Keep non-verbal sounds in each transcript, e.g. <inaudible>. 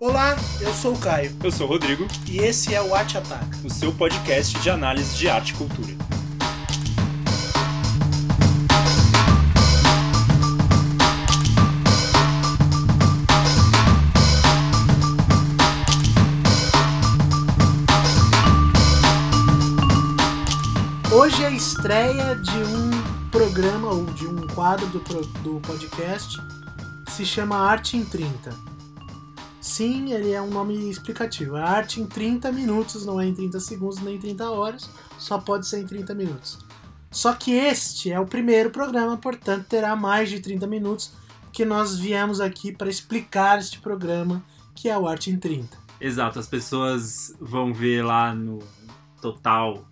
Olá, eu sou o Caio Eu sou o Rodrigo, e esse é o Arte Ataca. o seu podcast de análise de arte e cultura. Hoje é a estreia de um programa ou de um quadro do, pro- do podcast se chama Arte em 30. Sim, ele é um nome explicativo. A arte em 30 minutos, não é em 30 segundos nem em 30 horas, só pode ser em 30 minutos. Só que este é o primeiro programa, portanto terá mais de 30 minutos, que nós viemos aqui para explicar este programa, que é o Arte em 30. Exato, as pessoas vão ver lá no total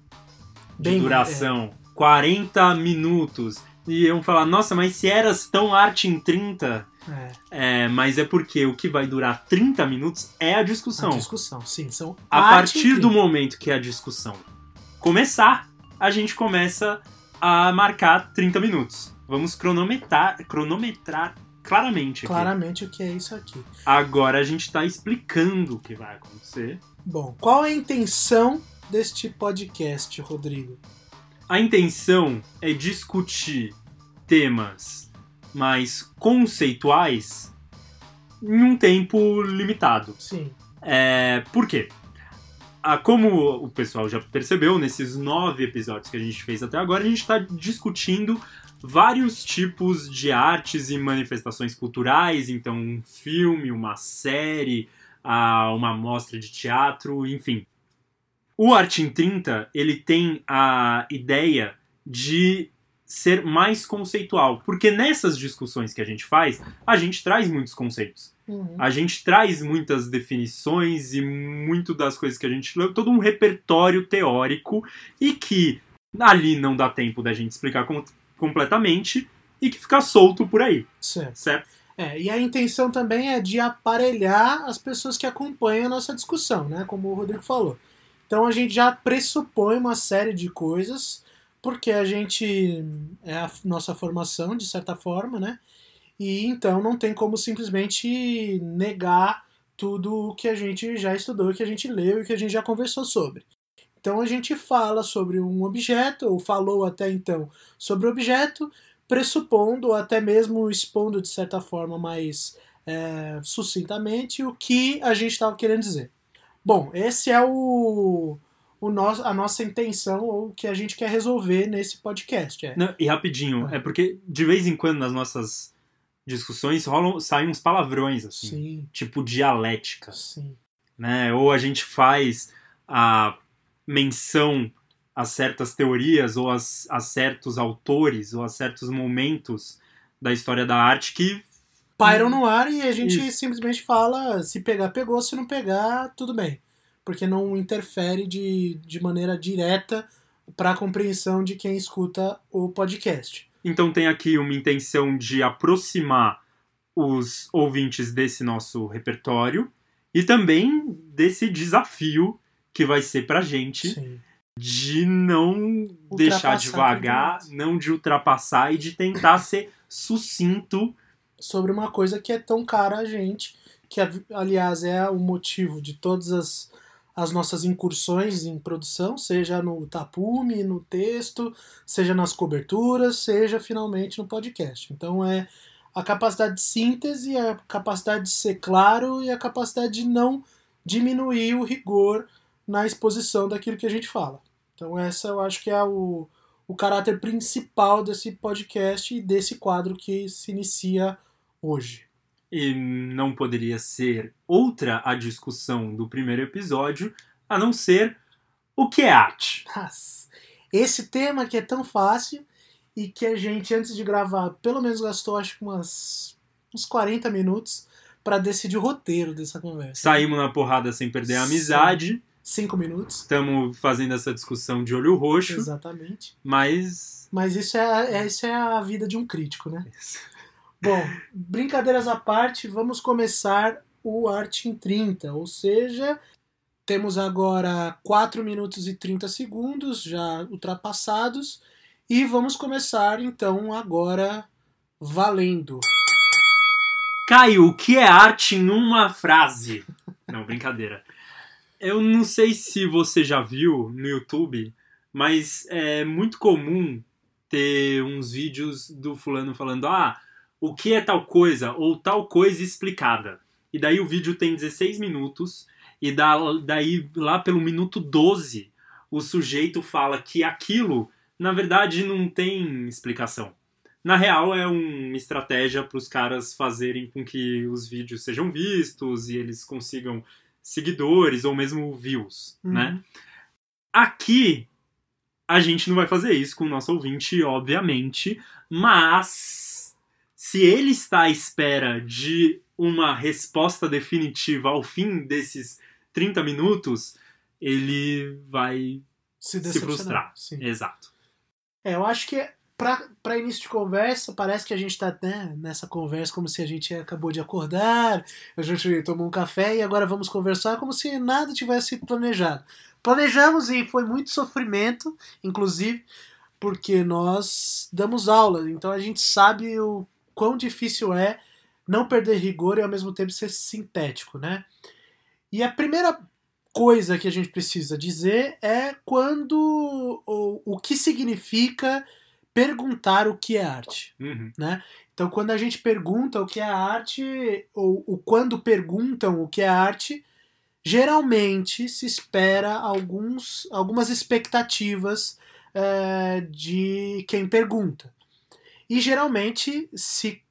de Bem, duração 40 minutos e iam falar, nossa, mas se eras tão arte em 30, É, é, mas é porque o que vai durar 30 minutos é a discussão. a discussão, sim, são A partir do 30. momento que a discussão começar, a gente começa a marcar 30 minutos. Vamos cronometrar, cronometrar claramente aqui. Claramente o que é isso aqui. Agora a gente tá explicando o que vai acontecer. Bom, qual é a intenção deste podcast, Rodrigo? A intenção é discutir temas mais conceituais em um tempo limitado. Sim, É, por quê? Ah, como o pessoal já percebeu, nesses nove episódios que a gente fez até agora, a gente está discutindo vários tipos de artes e manifestações culturais, então um filme, uma série, ah, uma mostra de teatro, enfim. O Arte em 30, ele tem a ideia de ser mais conceitual, porque nessas discussões que a gente faz, a gente traz muitos conceitos. Uhum. A gente traz muitas definições e muito das coisas que a gente leu, todo um repertório teórico e que ali não dá tempo da gente explicar com- completamente e que fica solto por aí, certo. certo? É, e a intenção também é de aparelhar as pessoas que acompanham a nossa discussão, né? Como o Rodrigo falou. Então a gente já pressupõe uma série de coisas, porque a gente é a nossa formação, de certa forma, né? E então não tem como simplesmente negar tudo o que a gente já estudou, que a gente leu e que a gente já conversou sobre. Então a gente fala sobre um objeto, ou falou até então sobre o objeto, pressupondo ou até mesmo expondo de certa forma mais é, sucintamente o que a gente estava querendo dizer. Bom, esse é o, o nosso, a nossa intenção ou o que a gente quer resolver nesse podcast. É. Não, e rapidinho, Ah. é porque de vez em quando nas nossas discussões rolam, saem uns palavrões, assim, Sim, tipo dialética. sim, né? Ou a gente faz a menção a certas teorias ou as- a, certos autores ou a certos momentos da história da arte que pairam no ar e a gente Isso. simplesmente fala: se pegar, pegou, se não pegar, tudo bem. Porque não interfere de, de maneira direta para a compreensão de quem escuta o podcast. então tem aqui uma intenção de aproximar os ouvintes desse nosso repertório e também desse desafio que vai ser pra gente Sim. de não deixar devagar, 30 não de ultrapassar e de tentar ser sucinto sobre uma coisa que é tão cara a gente, que aliás é o motivo de todas as, as nossas incursões em produção, seja no tapume, no texto, seja nas coberturas, seja finalmente no podcast. Então é a capacidade de síntese, a capacidade de ser claro e a capacidade de não diminuir o rigor na exposição daquilo que a gente fala. Então essa eu acho que é o, o caráter principal desse podcast e desse quadro que se inicia hoje. E não poderia ser outra a discussão do primeiro episódio, a não ser o que é arte. Nossa, esse tema que é tão fácil e que a gente, antes de gravar, pelo menos gastou acho que umas, uns 40 minutos para decidir o roteiro dessa conversa. Saímos na porrada sem perder a amizade, 5 minutos. estamos fazendo essa discussão de olho roxo, Exatamente. mas. Mas isso é, é- isso é a vida de um crítico, né? Bom, brincadeiras à parte, vamos começar o Arte em 30, ou seja, temos agora 4 minutos e 30 segundos já ultrapassados e vamos começar então agora valendo. Caio, o que é arte em uma frase? Não, brincadeira. Eu não sei se você já viu no YouTube, mas é muito comum ter uns vídeos do fulano falando: ah, o que é tal coisa ou tal coisa explicada. E daí o vídeo tem 16 minutos, e daí lá pelo minuto 12 o sujeito fala que aquilo na verdade não tem explicação. Na real, é uma estratégia para os caras fazerem com que os vídeos sejam vistos e eles consigam seguidores ou mesmo views, uhum. né? Aqui, a gente não vai fazer isso com o nosso ouvinte, obviamente, mas se ele está à espera de uma resposta definitiva ao fim desses 30 minutos, ele vai se, se frustrar. Sim. Exato. É, eu acho que para início de conversa, parece que a gente está né, nessa conversa como se a gente acabou de acordar, a gente tomou um café e agora vamos conversar como se nada tivesse sido planejado. Planejamos e foi muito sofrimento, inclusive, porque nós damos aula, então a gente sabe o quão difícil é não perder rigor e ao mesmo tempo ser sintético, né? E a primeira coisa que a gente precisa dizer é quando o, o que significa perguntar o que é arte, uhum. né? Então, quando a gente pergunta o que é arte, ou, ou quando perguntam o que é arte, geralmente se espera alguns, algumas expectativas é, de quem pergunta. E geralmente se,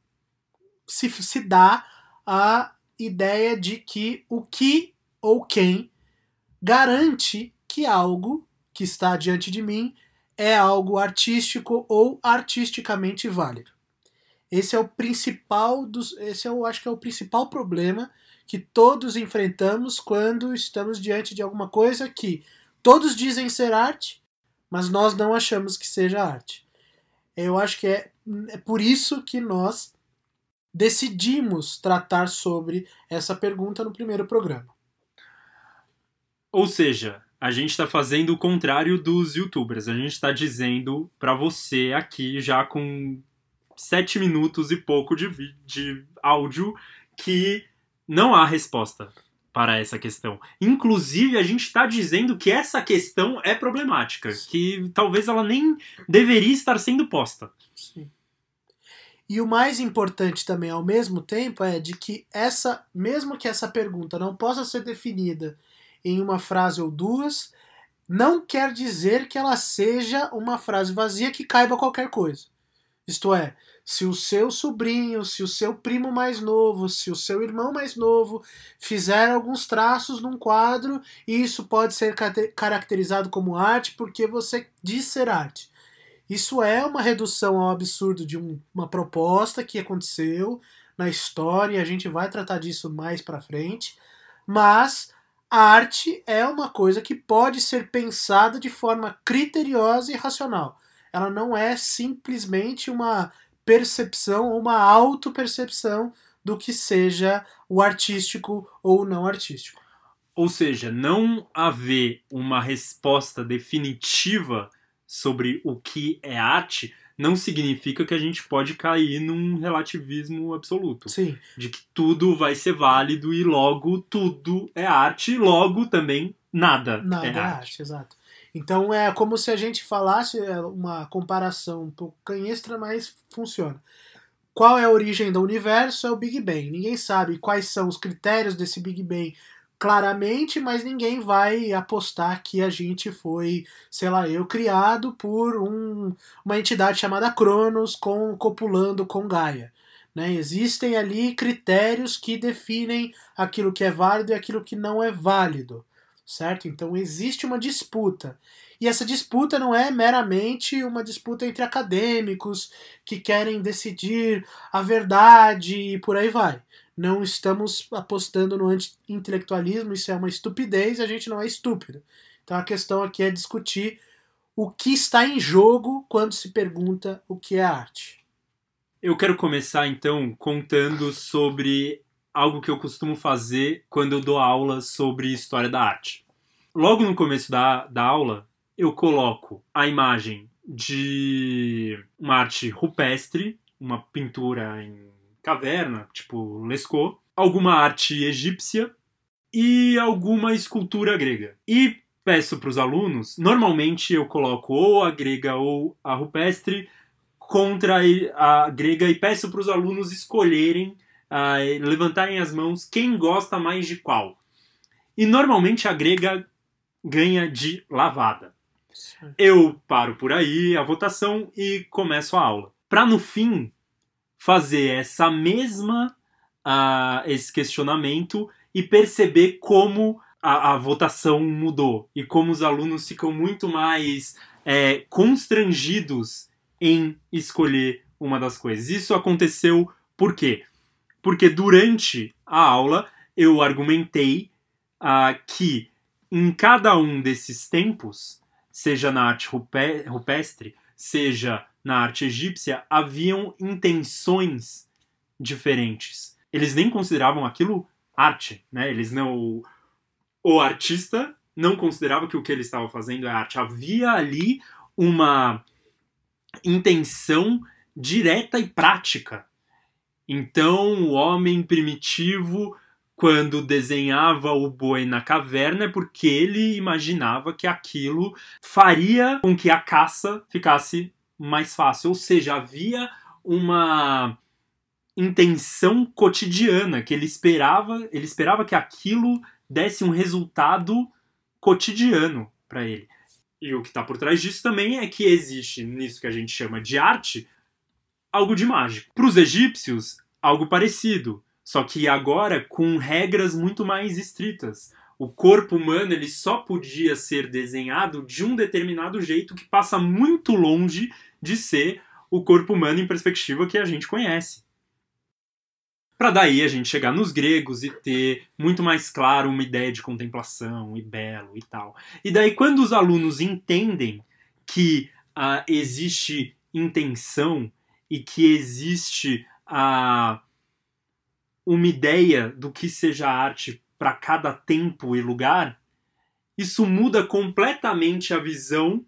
se, se dá a ideia de que o que ou quem garante que algo que está diante de mim é algo artístico ou artisticamente válido. Esse é o principal dos, esse eu acho que é o principal problema que todos enfrentamos quando estamos diante de alguma coisa que todos dizem ser arte, mas nós não achamos que seja arte. Eu acho que é, é por isso que nós decidimos tratar sobre essa pergunta no primeiro programa. Ou seja, a gente está fazendo o contrário dos youtubers. A gente está dizendo para você aqui, já com sete minutos e pouco de, de áudio, que não há resposta para essa questão. Inclusive, a gente está dizendo que essa questão é problemática, que talvez ela nem deveria estar sendo posta. Sim. E o mais importante também, ao mesmo tempo, é de que essa, mesmo que essa pergunta não possa ser definida em uma frase ou duas, não quer dizer que ela seja uma frase vazia que caiba qualquer coisa. Isto é, se o seu sobrinho, se o seu primo mais novo, se o seu irmão mais novo fizer alguns traços num quadro, isso pode ser caracterizado como arte porque você diz ser arte. Isso é uma redução ao absurdo de um, uma proposta que aconteceu na história, e a gente vai tratar disso mais para frente, mas a arte é uma coisa que pode ser pensada de forma criteriosa e racional. Ela não é simplesmente uma percepção ou uma autopercepção do que seja o artístico ou não artístico. Ou seja, não haver uma resposta definitiva sobre o que é arte não significa que a gente pode cair num relativismo absoluto. Sim. De que tudo vai ser válido e logo tudo é arte, logo também nada, nada é, é arte. arte. Exato. Então é como se a gente falasse é, uma comparação um pouco canhestra, mas funciona. Qual é a origem do universo? É o Big Bang. Ninguém sabe quais são os critérios desse Big Bang claramente, mas ninguém vai apostar que a gente foi, sei lá, eu criado por um, uma entidade chamada Cronos com copulando com Gaia. Né? Existem ali critérios que definem aquilo que é válido e aquilo que não é válido, certo? Então existe uma disputa. E essa disputa não é meramente uma disputa entre acadêmicos que querem decidir a verdade e por aí vai não estamos apostando no anti-intelectualismo, isso é uma estupidez, a gente não é estúpido. Então a questão aqui é discutir o que está em jogo quando se pergunta o que é arte. Eu quero começar então contando sobre algo que eu costumo fazer quando eu dou aula sobre história da arte. Logo no começo da, da aula, eu coloco a imagem de uma arte rupestre, uma pintura em caverna, tipo Lescaut, alguma arte egípcia e alguma escultura grega. E peço para os alunos, normalmente eu coloco ou a grega ou a rupestre contra a grega e peço para os alunos escolherem, uh, levantarem as mãos, quem gosta mais de qual. E normalmente a grega ganha de lavada. Eu paro por aí a votação e começo a aula. Para no fim fazer essa mesma uh, esse questionamento e perceber como a, a, votação mudou e como os alunos ficam muito mais é, constrangidos em escolher uma das coisas. Isso aconteceu por quê? Porque durante a aula eu argumentei uh, que em cada um desses tempos, seja na arte rupestre, seja na arte egípcia, haviam intenções diferentes. Eles nem consideravam aquilo arte, né? Eles não o artista não considerava que o que ele estava fazendo é arte. Havia ali uma intenção direta e prática. Então, o homem primitivo, quando desenhava o boi na caverna, é porque ele imaginava que aquilo faria com que a caça ficasse mais fácil. Ou seja, havia uma intenção cotidiana que ele esperava, ele esperava que aquilo desse um resultado cotidiano para ele. E o que está por trás disso também é que existe nisso que a gente chama de arte algo de mágico. Para os egípcios, algo parecido, só que agora com regras muito mais estritas. O corpo humano ele só podia ser desenhado de um determinado jeito que passa muito longe de ser o corpo humano em perspectiva que a gente conhece para daí a gente chegar nos gregos e ter muito mais claro uma ideia de contemplação e belo e tal. E daí quando os alunos entendem que uh, existe intenção e que existe uh, uma ideia do que seja arte para cada tempo e lugar, isso muda completamente a visão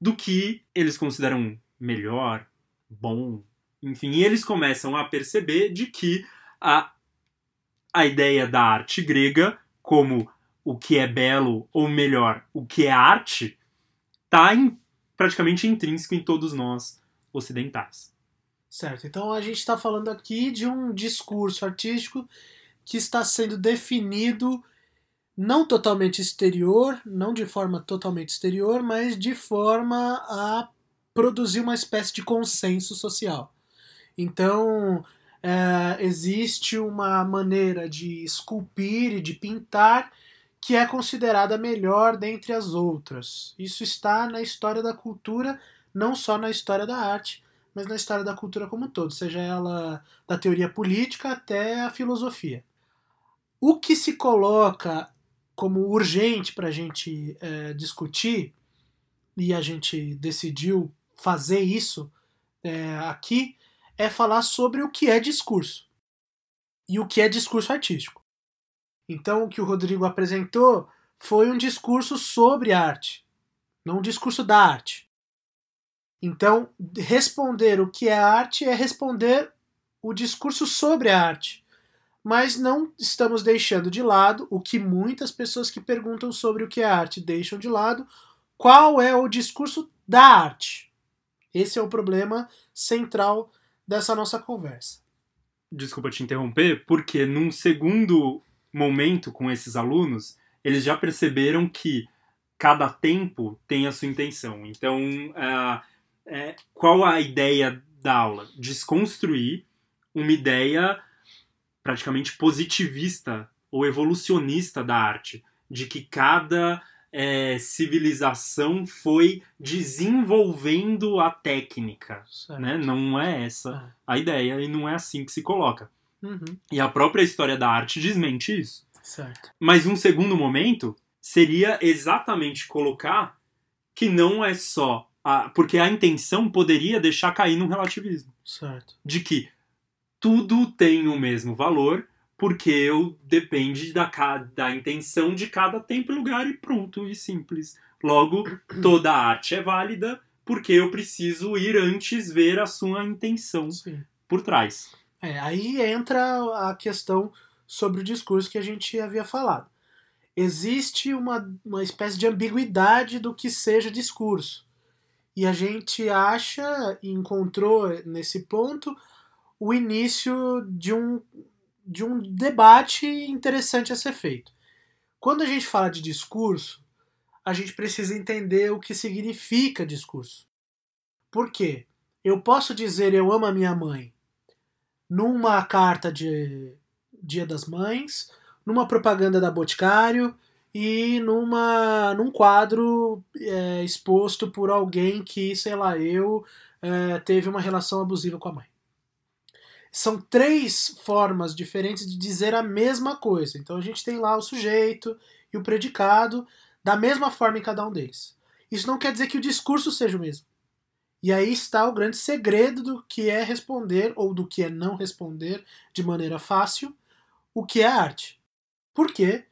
do que eles consideram melhor, bom, enfim, e eles começam a perceber de que a, a ideia da arte grega como o que é belo, ou melhor, o que é arte, está praticamente intrínseco em todos nós ocidentais. Certo, então a gente está falando aqui de um discurso artístico que está sendo definido não totalmente exterior, não de forma totalmente exterior, mas de forma a produzir uma espécie de consenso social. Então, é, existe uma maneira de esculpir e de pintar que é considerada melhor dentre as outras. Isso está na história da cultura, não só na história da arte, mas na história da cultura como um todo, seja ela da teoria política até a filosofia. O que se coloca como urgente para a gente é, discutir, e a gente decidiu fazer isso é, aqui, é falar sobre o que é discurso e o que é discurso artístico. Então, o que o Rodrigo apresentou foi um discurso sobre arte, não um discurso da arte. Então, responder o que é arte é responder o discurso sobre a arte. Mas não estamos deixando de lado o que muitas pessoas que perguntam sobre o que é arte deixam de lado, qual é o discurso da arte. Esse é o problema central dessa nossa conversa. Desculpa te interromper, porque num segundo momento com esses alunos, eles já perceberam que cada tempo tem a sua intenção. Então, uh, é, qual a ideia da aula? Desconstruir uma ideia praticamente positivista ou evolucionista da arte, de que cada é, civilização foi desenvolvendo a técnica. Né? Não é essa é. a ideia e não é assim que se coloca. Uhum. E a própria história da arte desmente isso. Certo. Mas um segundo momento seria exatamente colocar que não é só. A, porque a intenção poderia deixar cair num relativismo. Certo. De que tudo tem o mesmo valor porque eu depende da, da intenção de cada tempo e lugar e pronto e simples. Logo, toda arte é válida porque eu preciso ir antes ver a sua intenção Sim. por trás. É, aí entra a questão sobre o discurso que a gente havia falado. existe uma, uma espécie de ambiguidade do que seja discurso. E a gente acha e encontrou nesse ponto o início de um, de um debate interessante a ser feito. Quando a gente fala de discurso, a gente precisa entender o que significa discurso. Por quê? Eu posso dizer eu amo a minha mãe numa carta de Dia das Mães, numa propaganda da Boticário e numa, num quadro é, exposto por alguém que, sei lá, eu é, teve uma relação abusiva com a mãe. São três formas diferentes de dizer a mesma coisa. Então a gente tem lá o sujeito e o predicado da mesma forma em cada um deles. Isso não quer dizer que o discurso seja o mesmo. E aí está o grande segredo do que é responder ou do que é não responder de maneira fácil o que é arte. Por quê?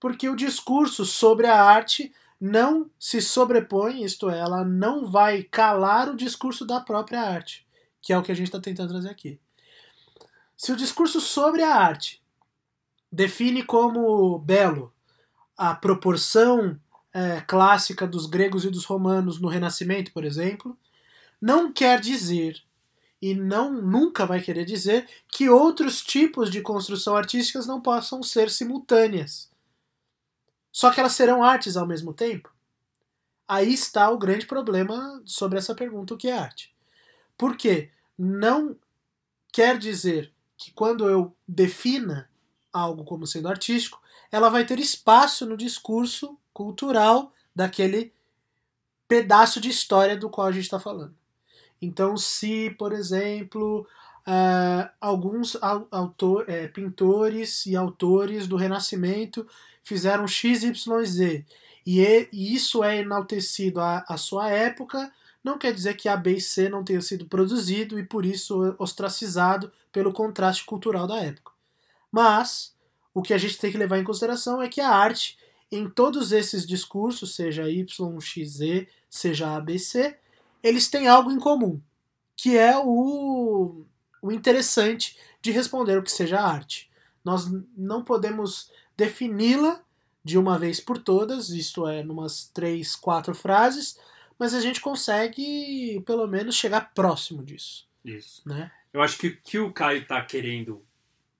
Porque o discurso sobre a arte não se sobrepõe, isto é, ela não vai calar o discurso da própria arte, que é o que a gente está tentando trazer aqui. Se o discurso sobre a arte define como belo a proporção é, clássica dos gregos e dos romanos no Renascimento, por exemplo, não quer dizer e não nunca vai querer dizer que outros tipos de construção artísticas não possam ser simultâneas. Só que elas serão artes ao mesmo tempo? Aí está o grande problema sobre essa pergunta: o que é arte? Porque não quer dizer que quando eu defina algo como sendo artístico, ela vai ter espaço no discurso cultural daquele pedaço de história do qual a gente está falando. Então, se, por exemplo, uh, alguns autor, é, pintores e autores do Renascimento fizeram XYZ e, e isso é enaltecido à, à sua época, não quer dizer que A, B e C não tenham sido produzido e por isso ostracizado pelo contraste cultural da época. Mas o que a gente tem que levar em consideração é que a arte, em todos esses discursos, seja Y, X, Z, seja ABC, eles têm algo em comum, que é o, o interessante de responder o que seja arte. Nós não podemos defini-la de uma vez por todas, isto é, numas três, quatro frases, mas a gente consegue, pelo menos, chegar próximo disso. Isso. Né? Eu acho que o que o Caio está querendo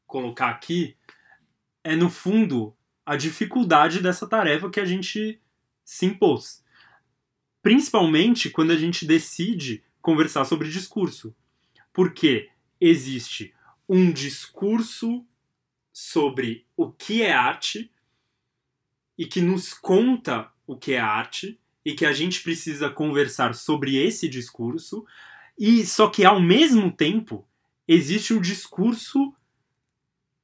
colocar aqui é, no fundo, a dificuldade dessa tarefa que a gente se impôs principalmente quando a gente decide conversar sobre discurso. Porque existe um discurso sobre o que é arte e que nos conta o que é arte e que a gente precisa conversar sobre esse discurso e só que ao mesmo tempo existe o discurso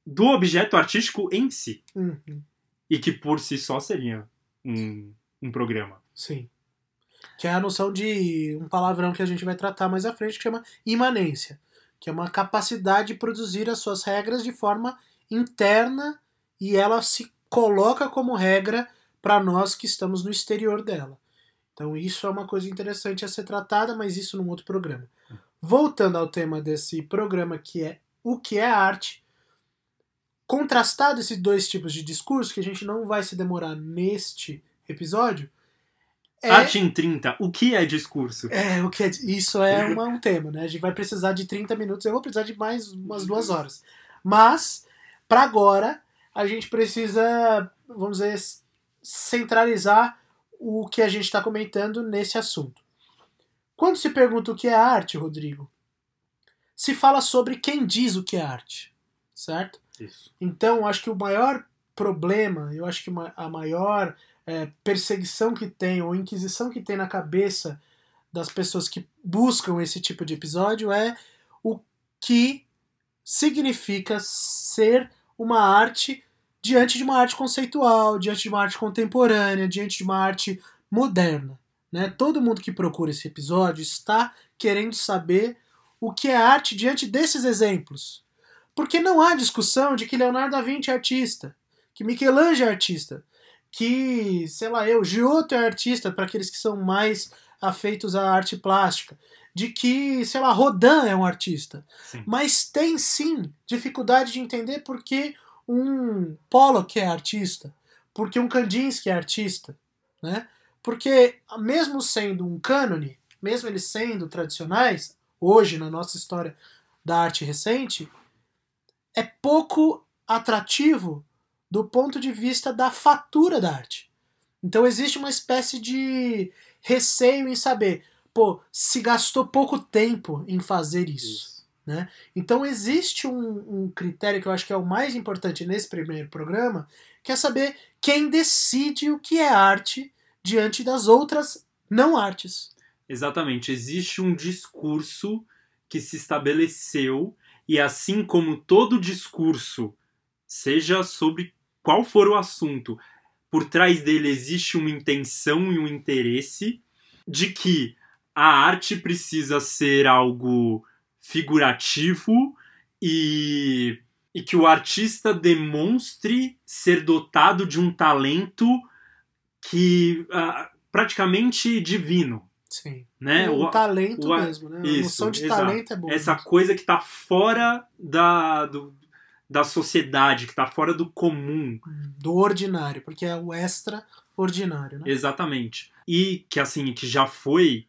do objeto artístico em si uhum. e que por si só seria um, um programa. Sim que é a noção de um palavrão que a gente vai tratar mais à frente, que chama imanência, que é uma capacidade de produzir as suas regras de forma interna e ela se coloca como regra para nós que estamos no exterior dela. Então isso é uma coisa interessante a ser tratada, mas isso num outro programa. Voltando ao tema desse programa que é o que é arte, contrastado esses dois tipos de discurso, que a gente não vai se demorar neste episódio, é, Arte em 30, o que é discurso? É, o que é, isso é uma, um tema, né? A gente vai precisar de 30 minutos, eu vou precisar de mais umas duas horas. Mas, para agora, a gente precisa, vamos dizer, centralizar o que a gente está comentando nesse assunto. Quando se pergunta o que é arte, Rodrigo, se fala sobre quem diz o que é arte, certo? Isso. Então, acho que o maior problema, eu acho que a maior é, perseguição que tem, ou inquisição que tem na cabeça das pessoas que buscam esse tipo de episódio é o que significa ser uma arte diante de uma arte conceitual, diante de uma arte contemporânea, diante de uma arte moderna. Né? Todo mundo que procura esse episódio está querendo saber o que é arte diante desses exemplos. Porque não há discussão de que Leonardo da Vinci é artista, que Michelangelo é artista que, sei lá, eu, Giotto é artista, para aqueles que são mais afeitos à arte plástica, de que, sei lá, Rodin é um artista. Sim. Mas tem sim dificuldade de entender porque um Pollock é artista, porque um Kandinsky é artista, né? Porque mesmo sendo um cânone, mesmo eles sendo tradicionais, hoje na nossa história da arte recente, é pouco atrativo do ponto de vista da fatura da arte. Então existe uma espécie de receio em saber, pô, se gastou pouco tempo em fazer isso. isso. Né? Então existe um, um, critério que eu acho que é o mais importante nesse primeiro programa, que é saber quem decide o que é arte diante das outras não artes. Exatamente. Existe um discurso que se estabeleceu, e assim como todo discurso, seja sobre qual for o assunto, por trás dele existe uma intenção e um interesse de que a arte precisa ser algo figurativo e, e que o artista demonstre ser dotado de um talento que uh, praticamente divino. Sim. Né? O, o talento o, mesmo, né? Isso, a noção de exato. talento é boa. Essa mesmo. coisa que está fora da, do, da sociedade, que está fora do comum. Do ordinário, porque é o extraordinário, né? Exatamente. E que, assim, que já foi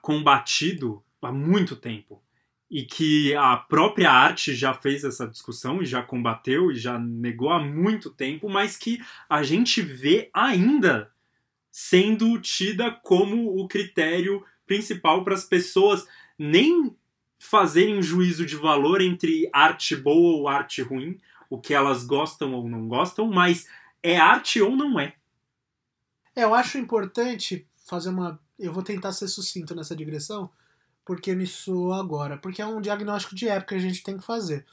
combatido há muito tempo. E que a própria arte já fez essa discussão e já combateu e já negou há muito tempo, mas que a gente vê ainda sendo tida como o critério principal para as pessoas nem fazerem um juízo de valor entre arte boa ou arte ruim, o que elas gostam ou não gostam, mas é arte ou não é. É, eu acho importante fazer uma eu vou tentar ser sucinto nessa digressão, porque me soa agora. Porque é um diagnóstico de época que a gente tem que fazer.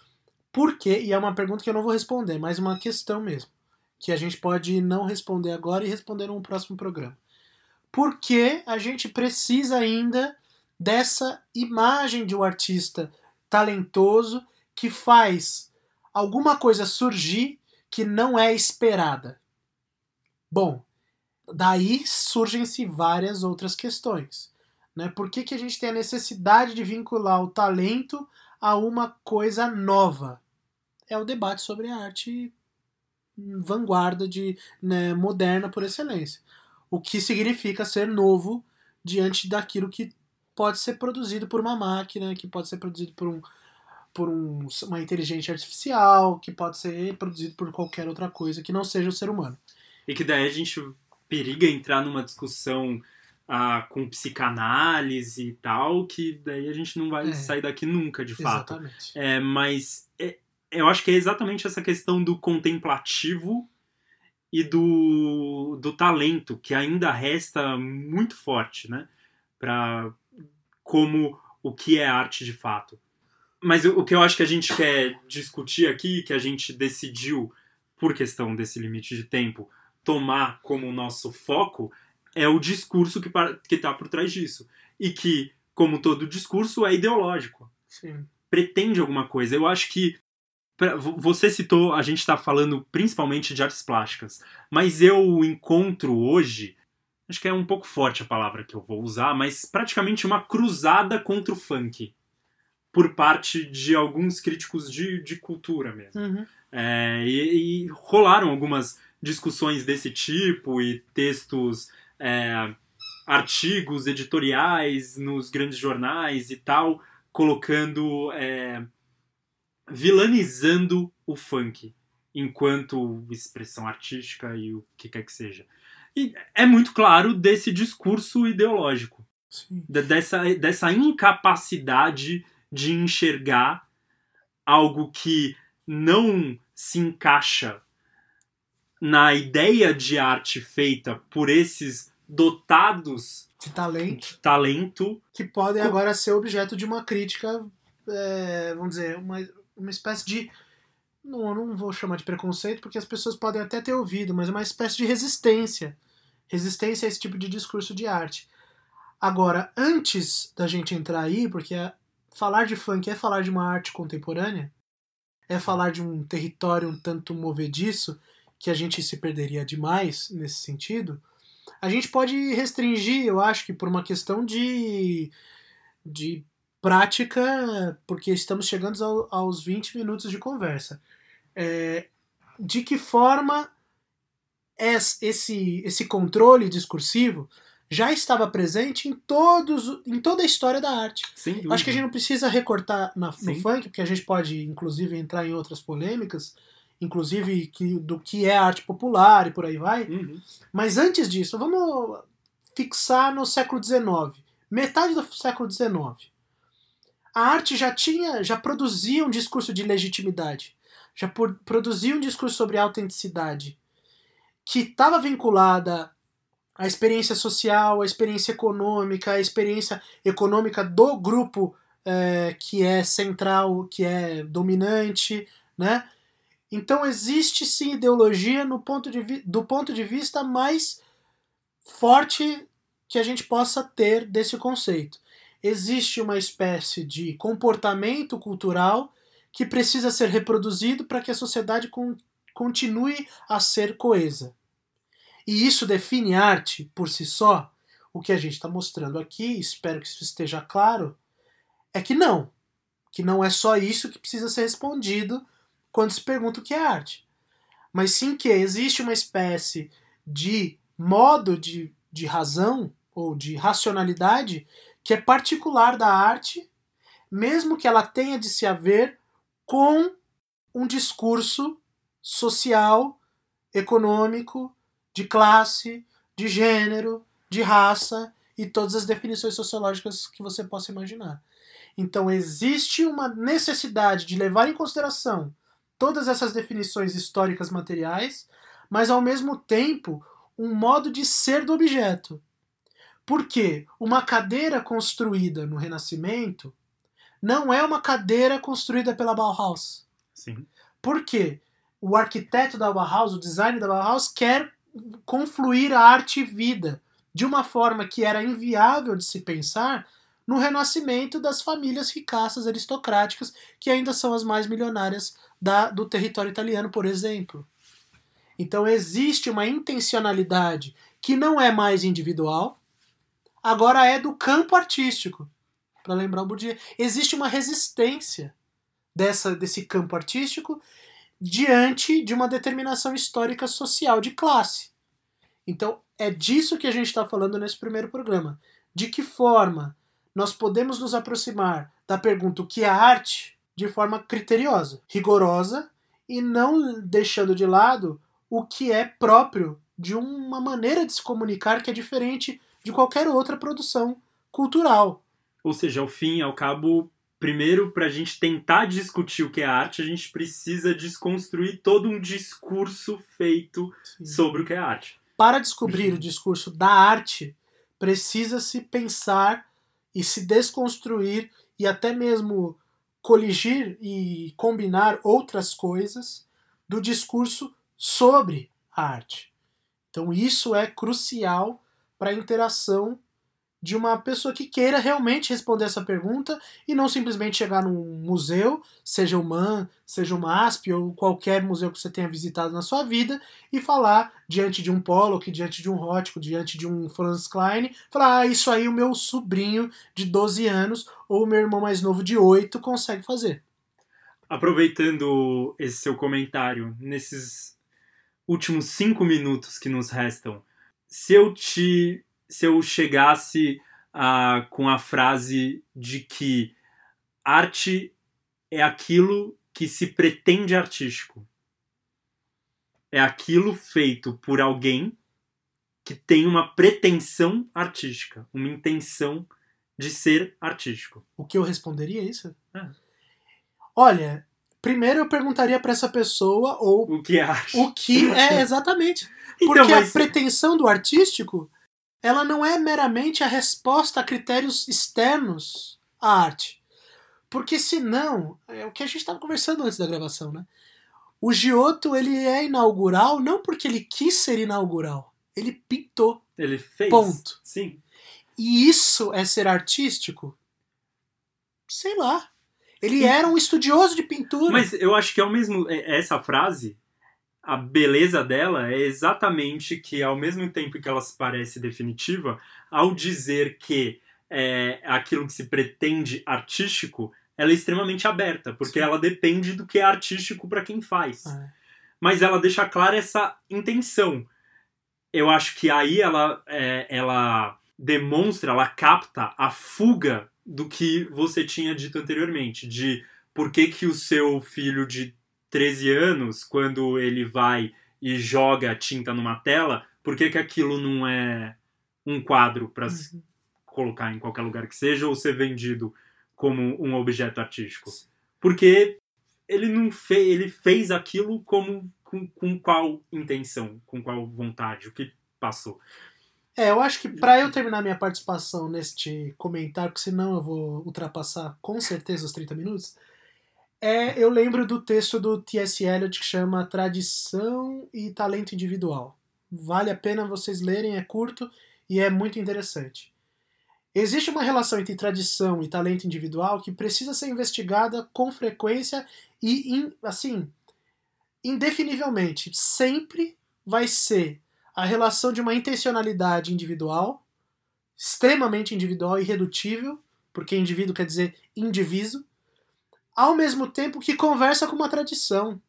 Por quê? E é uma pergunta que eu não vou responder, mas uma questão mesmo. Que a gente pode não responder agora e responder no próximo programa. Por que a gente precisa ainda dessa imagem de um artista talentoso que faz alguma coisa surgir que não é esperada? Bom, daí surgem-se várias outras questões. Né? Por que, que a gente tem a necessidade de vincular o talento a uma coisa nova? É o debate sobre a arte vanguarda de né, moderna por excelência. O que significa ser novo diante daquilo que pode ser produzido por uma máquina, que pode ser produzido por, um, por um, uma inteligência artificial, que pode ser produzido por qualquer outra coisa que não seja o ser humano. E que daí a gente periga entrar numa discussão ah, com psicanálise e tal, que daí a gente não vai é, sair daqui nunca, de fato. Exatamente. É, mas é, eu acho que é exatamente essa questão do contemplativo e do, do talento, que ainda resta muito forte, né? Pra, como o que é arte de fato. Mas o, o que eu acho que a gente quer discutir aqui, que a gente decidiu, por questão desse limite de tempo, tomar como nosso foco é o discurso que está por trás disso. E que, como todo discurso, é ideológico. Sim. Pretende alguma coisa. Eu acho que. Pra, você citou, a gente está falando principalmente de artes plásticas, mas eu encontro hoje. Acho que é um pouco forte a palavra que eu vou usar, mas praticamente uma cruzada contra o funk. Por parte de alguns críticos de, de cultura mesmo. Uhum. É, e, e rolaram algumas discussões desse tipo e textos, é, artigos editoriais nos grandes jornais e tal, colocando. É, vilanizando o funk enquanto expressão artística e o que quer que seja. E é muito claro desse discurso ideológico, dessa, dessa incapacidade de enxergar algo que não se encaixa na ideia de arte feita por esses dotados de talento, de talento que podem com... agora ser objeto de uma crítica, é, vamos dizer, uma, uma espécie de. Não, não vou chamar de preconceito, porque as pessoas podem até ter ouvido, mas é uma espécie de resistência. Resistência a esse tipo de discurso de arte. Agora, antes da gente entrar aí, porque é, falar de funk é falar de uma arte contemporânea, é falar de um território um tanto movediço, que a gente se perderia demais nesse sentido, a gente pode restringir, eu acho que por uma questão de, de prática, porque estamos chegando ao, aos 20 minutos de conversa. É, de que forma esse, esse controle discursivo já estava presente em, todos, em toda a história da arte. Acho que a gente não precisa recortar na- no funk, porque a gente pode, inclusive, entrar em outras polêmicas, inclusive que- do que é arte popular e por aí vai. Uhum. Mas antes disso, vamos fixar no século XIX, metade do século XIX. A arte já tinha, já produzia um discurso de legitimidade, já por- produzia um discurso sobre autenticidade, que estava vinculada à experiência social, à experiência econômica, à experiência econômica do grupo eh, que é central, que é dominante, né? Então existe sim ideologia no ponto de do ponto de vista mais forte que a gente possa ter desse conceito. Existe uma espécie de comportamento cultural que precisa ser reproduzido para que a sociedade con- continue a ser coesa. E isso define arte por si só? O que a gente está mostrando aqui, espero que isso esteja claro, é que não. Que não é só isso que precisa ser respondido quando se pergunta o que é arte. Mas sim que existe uma espécie de modo de, de razão ou de racionalidade que é particular da arte, mesmo que ela tenha de se haver com um discurso social, econômico, de classe, de gênero, de raça e todas as definições sociológicas que você possa imaginar. Então existe uma necessidade de levar em consideração todas essas definições históricas materiais, mas ao mesmo tempo um modo de ser do objeto. Porque uma cadeira construída no Renascimento não é uma cadeira construída pela Bauhaus. Sim. Por quê? O arquiteto da Bauhaus, o design da Bauhaus, quer confluir a arte e vida de uma forma que era inviável de se pensar no renascimento das famílias ricaças aristocráticas, que ainda são as mais milionárias da, do território italiano, por exemplo. Então existe uma intencionalidade que não é mais individual, agora é do campo artístico. Para lembrar o Bourdieu, existe uma resistência dessa, desse campo artístico diante de uma determinação histórica social de classe. Então é disso que a gente está falando nesse primeiro programa. De que forma nós podemos nos aproximar da pergunta o que é arte de forma criteriosa, rigorosa e não deixando de lado o que é próprio de uma maneira de se comunicar que é diferente de qualquer outra produção cultural. Ou seja, ao fim e ao cabo, primeiro, para a gente tentar discutir o que é arte, a gente precisa desconstruir todo um discurso feito sobre o que é arte. Para descobrir o discurso da arte, precisa-se pensar e se desconstruir e até mesmo coligir e combinar outras coisas do discurso sobre a arte. Então isso é crucial para a interação de uma pessoa que queira realmente responder essa pergunta e não simplesmente chegar num museu, seja o MAN, seja o MASP ou qualquer museu que você tenha visitado na sua vida e falar diante de um Pollock, diante de um Rothko, diante de um Franz Klein, falar, ah, isso aí o meu sobrinho de 12 anos ou o meu irmão mais novo de 8 consegue fazer. Aproveitando esse seu comentário, nesses últimos cinco minutos que nos restam, se eu te se eu chegasse ah, com a frase de que arte é aquilo que se pretende artístico. É aquilo feito por alguém que tem uma pretensão artística, uma intenção de ser artístico. O que eu responderia é isso? É. Olha, primeiro eu perguntaria para essa pessoa ou O que é o que é <laughs> exatamente. Porque Então, mas- a pretensão do artístico, ela não é meramente a resposta a critérios externos à arte. Porque senão, é o que a gente estava conversando antes da gravação, né? O Giotto, ele é inaugural não porque ele quis ser inaugural, ele pintou. Ele fez. Ponto. Sim. E isso é ser artístico? Sei lá. Ele era um estudioso de pintura. Mas eu acho que ao mesmo é- essa frase, a beleza dela é exatamente que ao mesmo tempo que ela se parece definitiva, ao dizer que é aquilo que se pretende artístico, ela é extremamente aberta, porque ela depende do que é artístico para quem faz. É. Mas ela deixa clara essa intenção eu acho que aí ela, é, ela demonstra, ela capta a fuga do que você tinha dito anteriormente, de por que, que o seu filho de 13 anos, quando ele vai e joga tinta numa tela, por que, que aquilo não é um quadro para uhum. colocar em qualquer lugar que seja ou ser vendido como um objeto artístico? Porque ele não fez, ele fez aquilo como com, com qual intenção, com qual vontade, o que passou. É, eu acho que para eu terminar minha participação neste comentário, porque senão eu vou ultrapassar com certeza os 30 minutos, é, eu lembro do texto do T.S. Eliot que chama Tradição e Talento Individual. Vale a pena vocês lerem, é curto e é muito interessante. Existe uma relação entre tradição e talento individual que precisa ser investigada com frequência e, assim, indefinivelmente. Sempre vai ser a relação de uma intencionalidade individual, extremamente individual e irredutível, porque indivíduo quer dizer indiviso, ao mesmo tempo que conversa com uma tradição.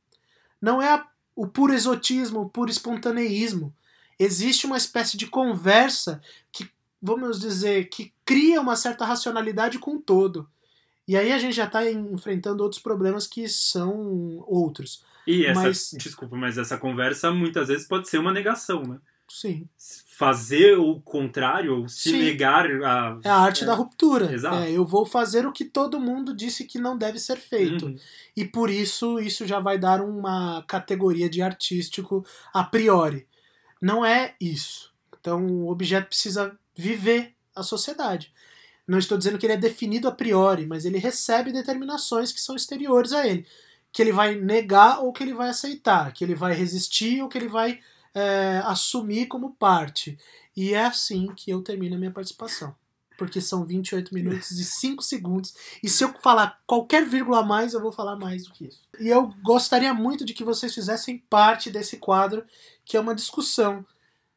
Não é a, o puro exotismo, o puro espontaneísmo. Existe uma espécie de conversa que, vamos dizer, que cria uma certa racionalidade com o todo. E aí a gente já está enfrentando outros problemas que são outros. E essa, mas... desculpa, mas essa conversa muitas vezes pode ser uma negação, né? Sim. Fazer o contrário, ou se Sim. negar a. É a arte é. da ruptura. Exato. É, eu vou fazer o que todo mundo disse que não deve ser feito. Uhum. E por isso, isso já vai dar uma categoria de artístico a priori. Não é isso. Então, o objeto precisa viver a sociedade. Não estou dizendo que ele é definido a priori, mas ele recebe determinações que são exteriores a ele que ele vai negar ou que ele vai aceitar, que ele vai resistir ou que ele vai é, assumir como parte. E é assim que eu termino a minha participação. Porque são 28 minutos e 5 segundos. E se eu falar qualquer vírgula a mais, eu vou falar mais do que isso. E eu gostaria muito de que vocês fizessem parte desse quadro, que é uma discussão.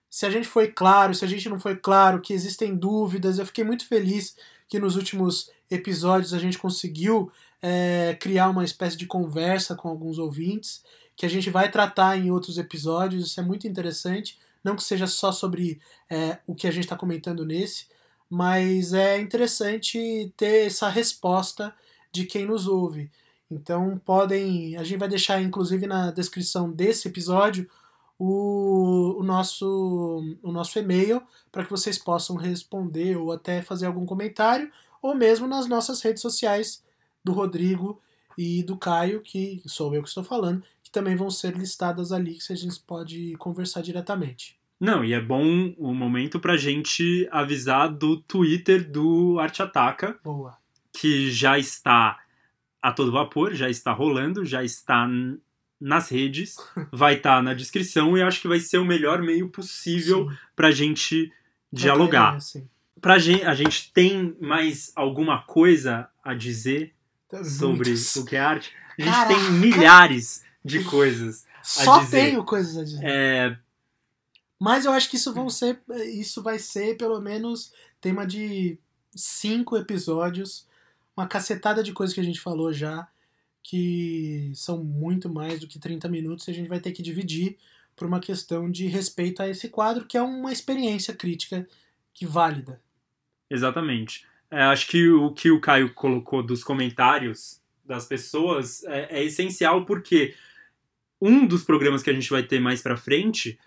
Se a gente foi claro, se a gente não foi claro, que existem dúvidas. Eu fiquei muito feliz que nos últimos episódios a gente conseguiu é, criar uma espécie de conversa com alguns ouvintes, que a gente vai tratar em outros episódios. Isso é muito interessante. Não que seja só sobre é, o que a gente está comentando nesse, mas é interessante ter essa resposta de quem nos ouve. Então podem. A gente vai deixar, inclusive, na descrição desse episódio o, o nosso, o nosso e-mail para que vocês possam responder ou até fazer algum comentário, ou mesmo nas nossas redes sociais do Rodrigo e do Caio, que sou eu que estou falando, também vão ser listadas ali, que a gente pode conversar diretamente. Não, e é bom o momento pra gente avisar do Twitter do Arte Ataca. Boa. Que já está a todo vapor, já está rolando, já está nas redes, <laughs> vai estar tá na descrição e acho que vai ser o melhor meio possível sim. pra gente dialogar. Ideia, pra gente, a gente tem mais alguma coisa a dizer sobre o que é arte. A gente Caraca. tem milhares de coisas <laughs> Só tenho coisas a dizer. É... Mas eu acho que isso vão ser. Isso vai ser pelo menos tema de cinco episódios. Uma cacetada de coisas que a gente falou já. Que são muito mais do que 30 minutos e a gente vai ter que dividir por uma questão de respeito a esse quadro, que é uma experiência crítica que válida. Exatamente. É, acho que o que o Caio colocou dos comentários das pessoas é, é, essencial porque um dos programas que a gente vai ter mais para frente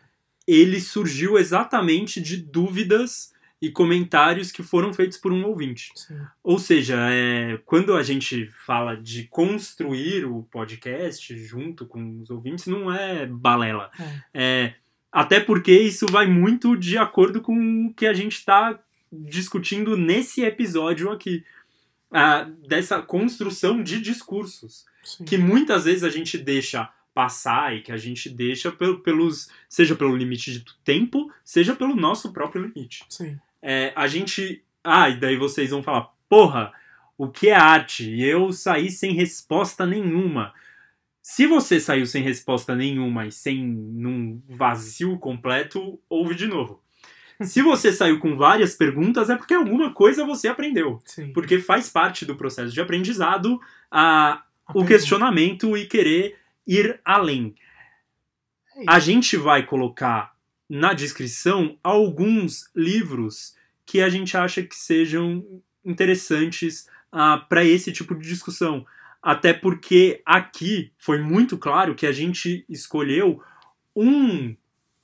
ele surgiu exatamente de dúvidas e comentários que foram feitos por um ouvinte. Sim. Ou seja, é, quando a gente fala de construir o podcast junto com os ouvintes, não é balela. É. é até porque isso vai muito de acordo com o que a gente está discutindo nesse episódio aqui. Dessa construção de discursos. Sim. Que muitas vezes a gente deixa passar e que a gente deixa pelos. seja pelo limite de tempo, seja pelo nosso próprio limite. É, a gente. Ah, e daí vocês vão falar, porra, o que é arte? E eu saí sem resposta nenhuma. Se você saiu sem resposta nenhuma e sem num vazio completo, ouve de novo. Se você saiu com várias perguntas, é porque alguma coisa você aprendeu. Sim. Porque faz parte do processo de aprendizado a, o questionamento e querer ir além. É a gente vai colocar na descrição alguns livros que a gente acha que sejam interessantes uh, para esse tipo de discussão. Até porque aqui foi muito claro que a gente escolheu um,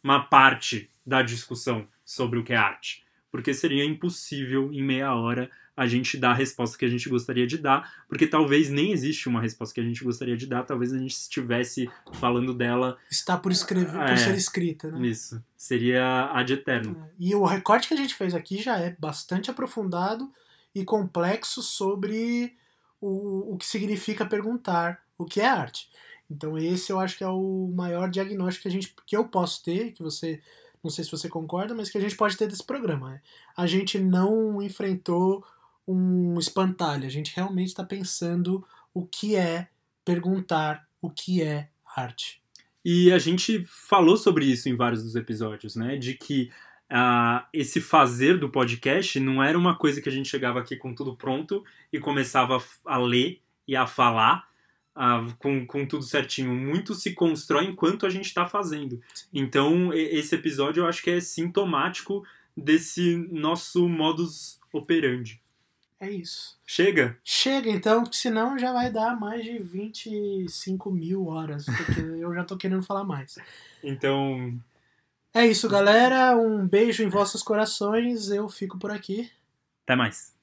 uma parte da discussão sobre o que é arte. Porque seria impossível em meia hora a gente dar a resposta que a gente gostaria de dar, porque talvez nem existe uma resposta que a gente gostaria de dar, talvez a gente estivesse falando dela. Está por escrever, É. por ser escrita, né? Isso. Seria ad eterno. É. E o recorte que a gente fez aqui já é bastante aprofundado e complexo sobre o, o que significa perguntar o que é arte. Então esse eu acho que é o maior diagnóstico que a gente que eu posso ter, que você não sei se você concorda, mas que a gente pode ter desse programa. né? A gente não enfrentou um espantalho, a gente realmente está pensando o que é perguntar o que é arte. E a gente falou sobre isso em vários dos episódios, né? De que ah, esse fazer do podcast não era uma coisa que a gente chegava aqui com tudo pronto e começava a ler e a falar ah, com, com tudo certinho. Muito se constrói enquanto a gente está fazendo. Então, esse episódio eu acho que é sintomático desse nosso modus operandi. É isso. Chega? Chega então, porque senão já vai dar mais de 25 mil horas, porque <laughs> eu já tô querendo falar mais. Então, É isso, galera. Um beijo em vossos corações. Eu fico por aqui. até mais.